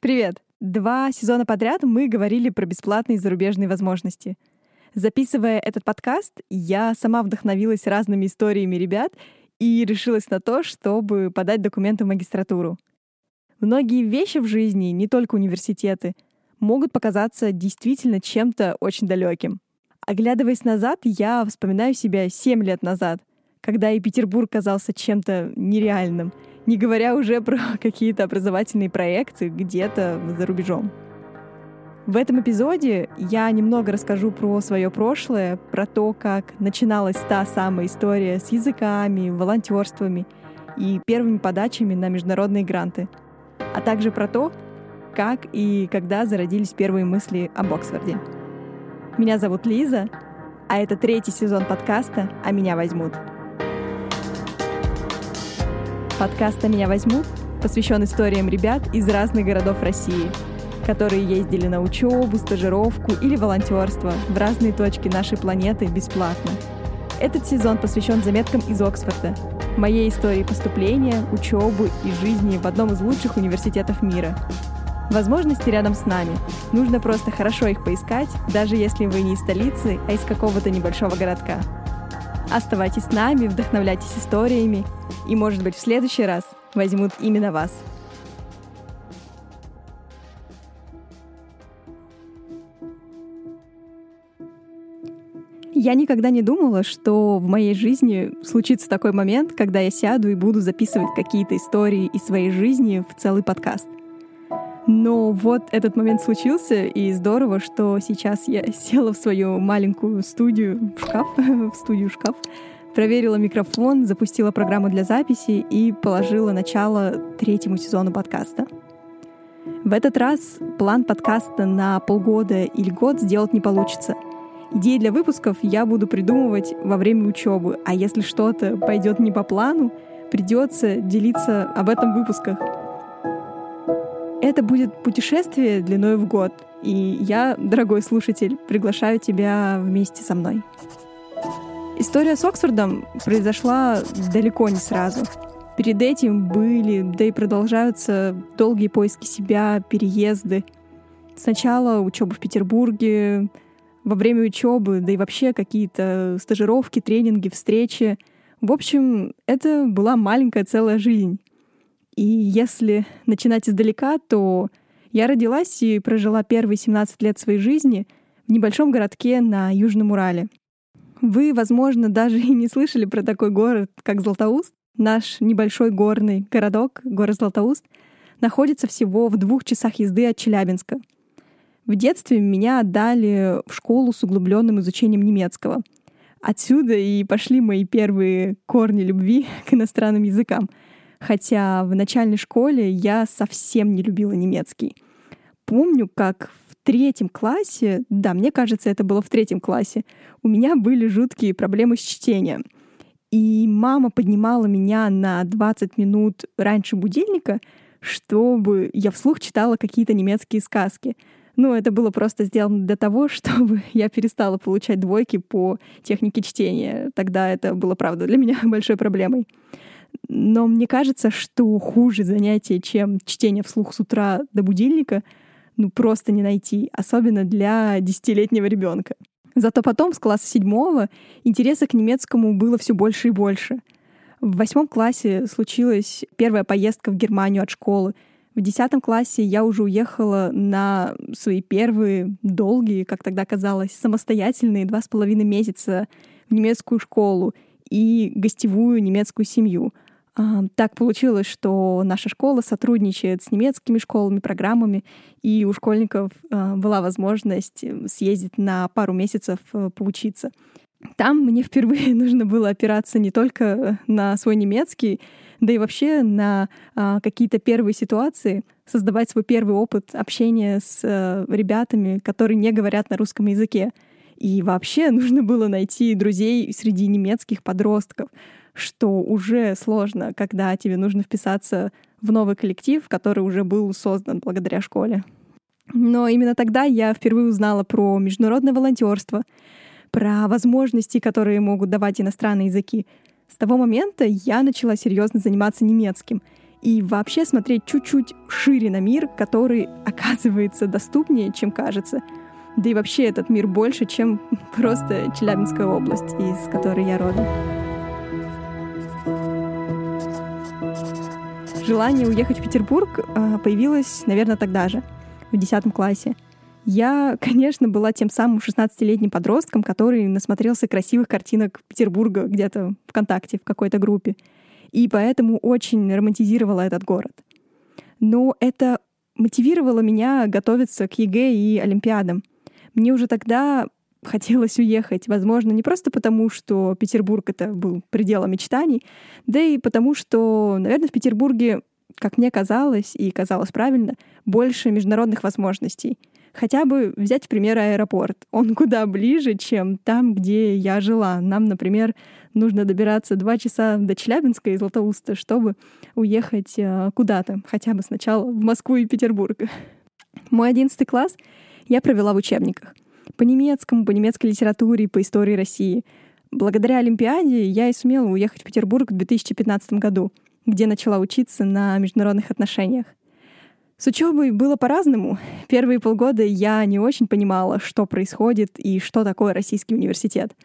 Привет! Два сезона подряд мы говорили про бесплатные зарубежные возможности. Записывая этот подкаст, я сама вдохновилась разными историями ребят и решилась на то, чтобы подать документы в магистратуру. Многие вещи в жизни, не только университеты, могут показаться действительно чем-то очень далеким. Оглядываясь назад, я вспоминаю себя 7 лет назад, когда и Петербург казался чем-то нереальным, не говоря уже про какие-то образовательные проекты где-то за рубежом. В этом эпизоде я немного расскажу про свое прошлое, про то, как начиналась та самая история с языками, волонтерствами и первыми подачами на международные гранты, а также про то, как и когда зародились первые мысли об Оксфорде. Меня зовут Лиза, а это третий сезон подкаста «А меня возьмут». Подкаст «А меня возьмут» посвящен историям ребят из разных городов России, которые ездили на учебу, стажировку или волонтерство в разные точки нашей планеты бесплатно. Этот сезон посвящен заметкам из Оксфорда, моей истории поступления, учебы и жизни в одном из лучших университетов мира. Возможности рядом с нами. Нужно просто хорошо их поискать, даже если вы не из столицы, а из какого-то небольшого городка. Оставайтесь с нами, вдохновляйтесь историями, и, может быть, в следующий раз возьмут именно вас. Я никогда не думала, что в моей жизни случится такой момент, когда я сяду и буду записывать какие-то истории из своей жизни в целый подкаст. Но вот этот момент случился, и здорово, что сейчас я села в свою маленькую студию, в шкаф, в студию шкаф, проверила микрофон, запустила программу для записи и положила начало третьему сезону подкаста. В этот раз план подкаста на полгода или год сделать не получится. Идеи для выпусков я буду придумывать во время учебы, а если что-то пойдет не по плану, придется делиться об этом в выпусках. Это будет путешествие длиной в год, и я, дорогой слушатель, приглашаю тебя вместе со мной. История с Оксфордом произошла далеко не сразу. Перед этим были, да и продолжаются долгие поиски себя, переезды. Сначала учеба в Петербурге, во время учебы, да и вообще какие-то стажировки, тренинги, встречи. В общем, это была маленькая целая жизнь. И если начинать издалека, то я родилась и прожила первые 17 лет своей жизни в небольшом городке на Южном Урале. Вы, возможно, даже и не слышали про такой город, как Златоуст. Наш небольшой горный городок, город Златоуст, находится всего в двух часах езды от Челябинска. В детстве меня отдали в школу с углубленным изучением немецкого. Отсюда и пошли мои первые корни любви к иностранным языкам — хотя в начальной школе я совсем не любила немецкий. Помню, как в третьем классе, да, мне кажется, это было в третьем классе, у меня были жуткие проблемы с чтением. И мама поднимала меня на 20 минут раньше будильника, чтобы я вслух читала какие-то немецкие сказки. Ну, это было просто сделано для того, чтобы я перестала получать двойки по технике чтения. Тогда это было, правда, для меня большой проблемой. Но мне кажется, что хуже занятие, чем чтение вслух с утра до будильника, ну просто не найти, особенно для десятилетнего ребенка. Зато потом, с класса седьмого, интереса к немецкому было все больше и больше. В восьмом классе случилась первая поездка в Германию от школы. В десятом классе я уже уехала на свои первые долгие, как тогда казалось, самостоятельные два с половиной месяца в немецкую школу и гостевую немецкую семью. Так получилось, что наша школа сотрудничает с немецкими школами, программами, и у школьников а, была возможность э, съездить на пару месяцев э, поучиться. Там мне впервые нужно было опираться не только на свой немецкий, да и вообще на а, какие-то первые ситуации, создавать свой первый опыт общения с а, ребятами, которые не говорят на русском языке. И вообще нужно было найти друзей среди немецких подростков, что уже сложно, когда тебе нужно вписаться в новый коллектив, который уже был создан благодаря школе. Но именно тогда я впервые узнала про международное волонтерство, про возможности, которые могут давать иностранные языки. С того момента я начала серьезно заниматься немецким. и вообще смотреть чуть-чуть шире на мир, который оказывается доступнее, чем кажется. Да и вообще этот мир больше, чем просто Челябинская область, из которой я родом. Желание уехать в Петербург а, появилось, наверное, тогда же, в 10 классе. Я, конечно, была тем самым 16-летним подростком, который насмотрелся красивых картинок Петербурга где-то ВКонтакте, в какой-то группе и поэтому очень романтизировала этот город. Но это мотивировало меня готовиться к ЕГЭ и Олимпиадам. Мне уже тогда хотелось уехать. Возможно, не просто потому, что Петербург — это был пределом мечтаний, да и потому, что, наверное, в Петербурге, как мне казалось, и казалось правильно, больше международных возможностей. Хотя бы взять, в пример, аэропорт. Он куда ближе, чем там, где я жила. Нам, например, нужно добираться два часа до Челябинска и Златоуста, чтобы уехать э, куда-то, хотя бы сначала в Москву и Петербург. Мой одиннадцатый класс я провела в учебниках. По немецкому, по немецкой литературе, по истории России. Благодаря Олимпиаде я и сумела уехать в Петербург в 2015 году, где начала учиться на международных отношениях. С учебой было по-разному. Первые полгода я не очень понимала, что происходит и что такое российский университет —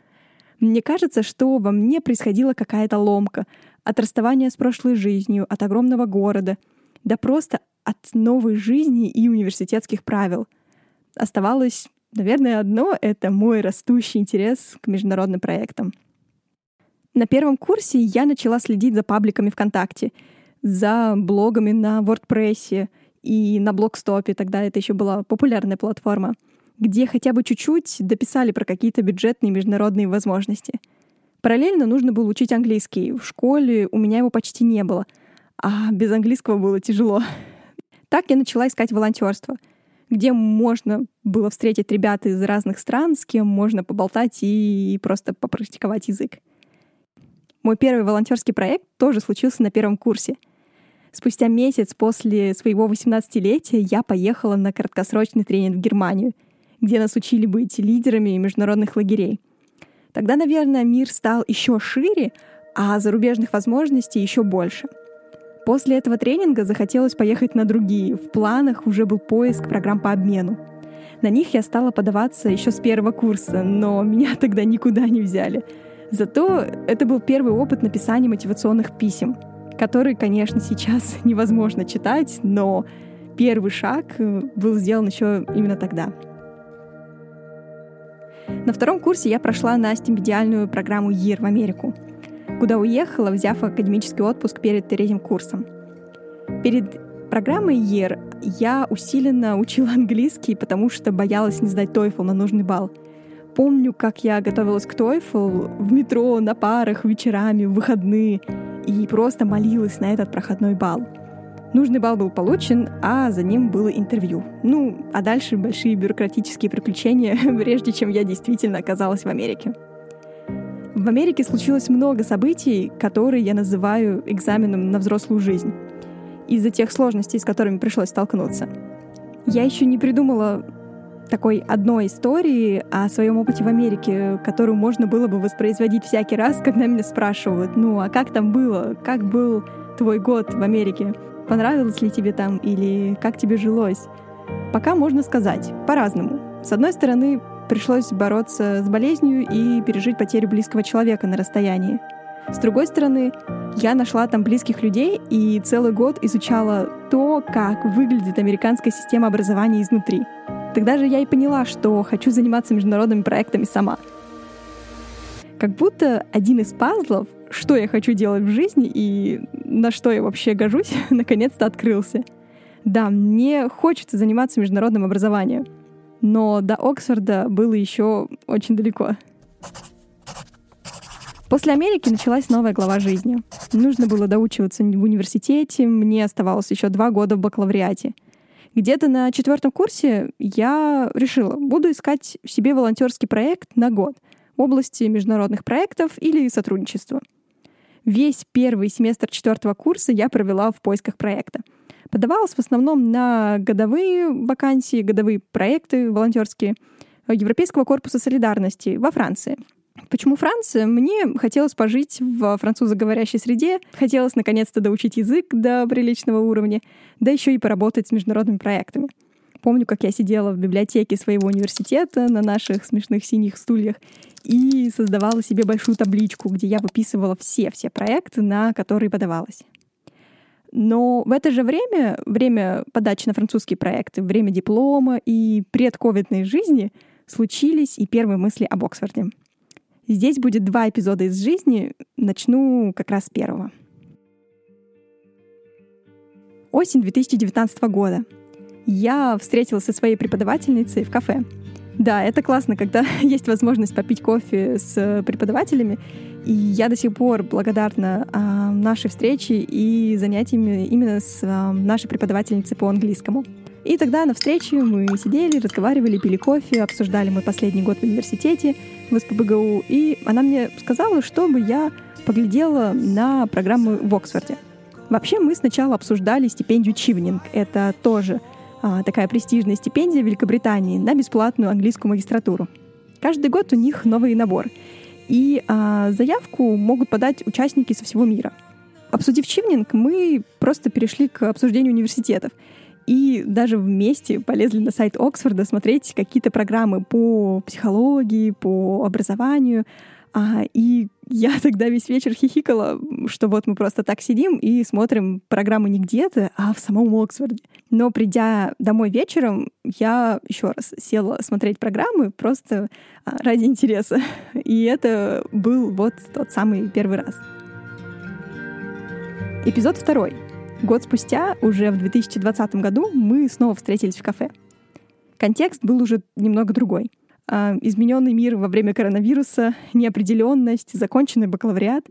мне кажется, что во мне происходила какая-то ломка от расставания с прошлой жизнью, от огромного города, да просто от новой жизни и университетских правил. Оставалось, наверное, одно — это мой растущий интерес к международным проектам. На первом курсе я начала следить за пабликами ВКонтакте, за блогами на WordPress и на Блогстопе, тогда это еще была популярная платформа — где хотя бы чуть-чуть дописали про какие-то бюджетные международные возможности. Параллельно нужно было учить английский. В школе у меня его почти не было, а без английского было тяжело. Так я начала искать волонтерство, где можно было встретить ребят из разных стран, с кем можно поболтать и просто попрактиковать язык. Мой первый волонтерский проект тоже случился на первом курсе. Спустя месяц после своего 18-летия я поехала на краткосрочный тренинг в Германию — где нас учили быть лидерами международных лагерей. Тогда, наверное, мир стал еще шире, а зарубежных возможностей еще больше. После этого тренинга захотелось поехать на другие. В планах уже был поиск программ по обмену. На них я стала подаваться еще с первого курса, но меня тогда никуда не взяли. Зато это был первый опыт написания мотивационных писем, которые, конечно, сейчас невозможно читать, но первый шаг э, был сделан еще именно тогда. На втором курсе я прошла на стипендиальную программу ЕР в Америку, куда уехала, взяв академический отпуск перед третьим курсом. Перед программой ЕР я усиленно учила английский, потому что боялась не сдать TOEFL на нужный балл. Помню, как я готовилась к TOEFL в метро, на парах, вечерами, в выходные и просто молилась на этот проходной балл. Нужный балл был получен, а за ним было интервью. Ну, а дальше большие бюрократические приключения, прежде чем я действительно оказалась в Америке. В Америке случилось много событий, которые я называю экзаменом на взрослую жизнь, из-за тех сложностей, с которыми пришлось столкнуться. Я еще не придумала такой одной истории о своем опыте в Америке, которую можно было бы воспроизводить всякий раз, когда меня спрашивают, ну а как там было, как был твой год в Америке? понравилось ли тебе там или как тебе жилось. Пока можно сказать по-разному. С одной стороны, пришлось бороться с болезнью и пережить потерю близкого человека на расстоянии. С другой стороны, я нашла там близких людей и целый год изучала то, как выглядит американская система образования изнутри. Тогда же я и поняла, что хочу заниматься международными проектами сама. Как будто один из пазлов что я хочу делать в жизни и на что я вообще гожусь, наконец-то открылся. Да, мне хочется заниматься международным образованием, но до Оксфорда было еще очень далеко. После Америки началась новая глава жизни. Нужно было доучиваться в университете, мне оставалось еще два года в бакалавриате. Где-то на четвертом курсе я решила, буду искать себе волонтерский проект на год в области международных проектов или сотрудничества — Весь первый семестр четвертого курса я провела в поисках проекта. Подавалась в основном на годовые вакансии, годовые проекты волонтерские Европейского корпуса солидарности во Франции. Почему Франция? Мне хотелось пожить в французоговорящей среде, хотелось наконец-то доучить язык до приличного уровня, да еще и поработать с международными проектами. Помню, как я сидела в библиотеке своего университета на наших смешных синих стульях и создавала себе большую табличку, где я выписывала все-все проекты, на которые подавалась. Но в это же время, время подачи на французские проекты, время диплома и предковидной жизни случились и первые мысли об Оксфорде. Здесь будет два эпизода из жизни, начну как раз с первого. Осень 2019 года — я встретилась со своей преподавательницей в кафе. Да, это классно, когда есть возможность попить кофе с преподавателями. И я до сих пор благодарна а, нашей встрече и занятиями именно с а, нашей преподавательницей по английскому. И тогда на встрече мы сидели, разговаривали, пили кофе, обсуждали мой последний год в университете в СПБГУ. И она мне сказала, чтобы я поглядела на программы в Оксфорде. Вообще мы сначала обсуждали стипендию Чивнинг. Это тоже а, такая престижная стипендия в Великобритании на бесплатную английскую магистратуру. Каждый год у них новый набор. И а, заявку могут подать участники со всего мира. Обсудив Чивнинг, мы просто перешли к обсуждению университетов. И даже вместе полезли на сайт Оксфорда смотреть какие-то программы по психологии, по образованию. А, и я тогда весь вечер хихикала, что вот мы просто так сидим и смотрим программу не где-то, а в самом Оксфорде. Но придя домой вечером, я еще раз села смотреть программы просто а, ради интереса. И это был вот тот самый первый раз. Эпизод второй. Год спустя, уже в 2020 году, мы снова встретились в кафе. Контекст был уже немного другой — измененный мир во время коронавируса, неопределенность, законченный бакалавриат.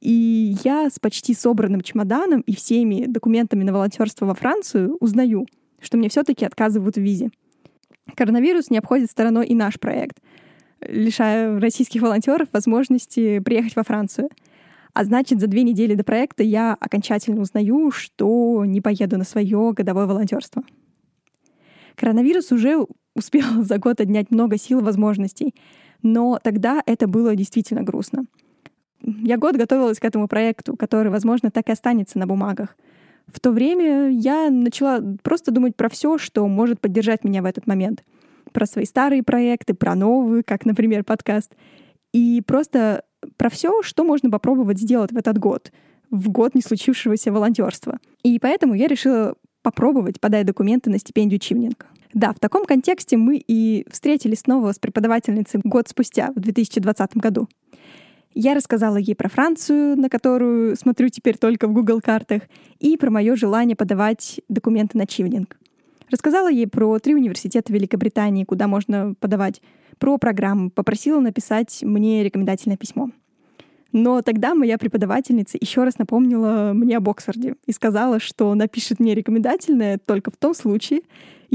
И я с почти собранным чемоданом и всеми документами на волонтерство во Францию узнаю, что мне все-таки отказывают в визе. Коронавирус не обходит стороной и наш проект, лишая российских волонтеров возможности приехать во Францию. А значит, за две недели до проекта я окончательно узнаю, что не поеду на свое годовое волонтерство. Коронавирус уже успел за год отнять много сил и возможностей. Но тогда это было действительно грустно. Я год готовилась к этому проекту, который, возможно, так и останется на бумагах. В то время я начала просто думать про все, что может поддержать меня в этот момент. Про свои старые проекты, про новые, как, например, подкаст. И просто про все, что можно попробовать сделать в этот год, в год не случившегося волонтерства. И поэтому я решила попробовать подать документы на стипендию Чивнинг. Да, в таком контексте мы и встретились снова с преподавательницей год спустя, в 2020 году. Я рассказала ей про Францию, на которую смотрю теперь только в Google картах, и про мое желание подавать документы на чивнинг. Рассказала ей про три университета Великобритании, куда можно подавать, про программу, попросила написать мне рекомендательное письмо. Но тогда моя преподавательница еще раз напомнила мне об Оксфорде и сказала, что напишет мне рекомендательное только в том случае,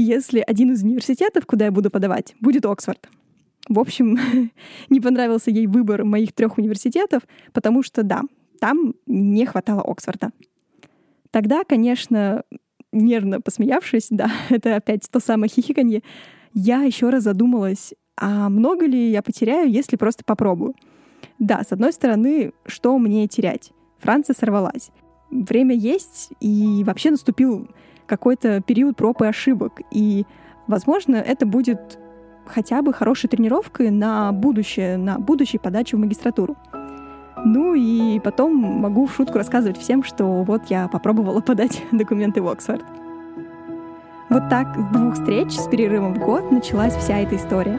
если один из университетов, куда я буду подавать, будет Оксфорд. В общем, не понравился ей выбор моих трех университетов, потому что, да, там не хватало Оксфорда. Тогда, конечно, нервно посмеявшись, да, это опять то самое хихиканье, я еще раз задумалась, а много ли я потеряю, если просто попробую? Да, с одной стороны, что мне терять? Франция сорвалась. Время есть, и вообще наступил какой-то период проб и ошибок. И, возможно, это будет хотя бы хорошей тренировкой на будущее, на будущей подаче в магистратуру. Ну и потом могу в шутку рассказывать всем, что вот я попробовала подать документы в Оксфорд. Вот так с двух встреч с перерывом в год началась вся эта история.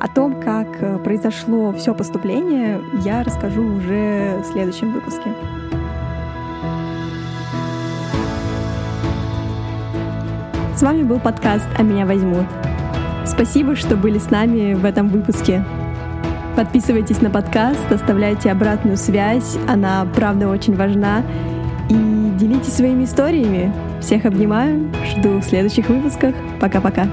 О том, как э, произошло все поступление, я расскажу уже в следующем выпуске. С вами был подкаст «А меня возьмут». Спасибо, что были с нами в этом выпуске. Подписывайтесь на подкаст, оставляйте обратную связь, она правда очень важна. И делитесь своими историями. Всех обнимаю, жду в следующих выпусках. Пока-пока.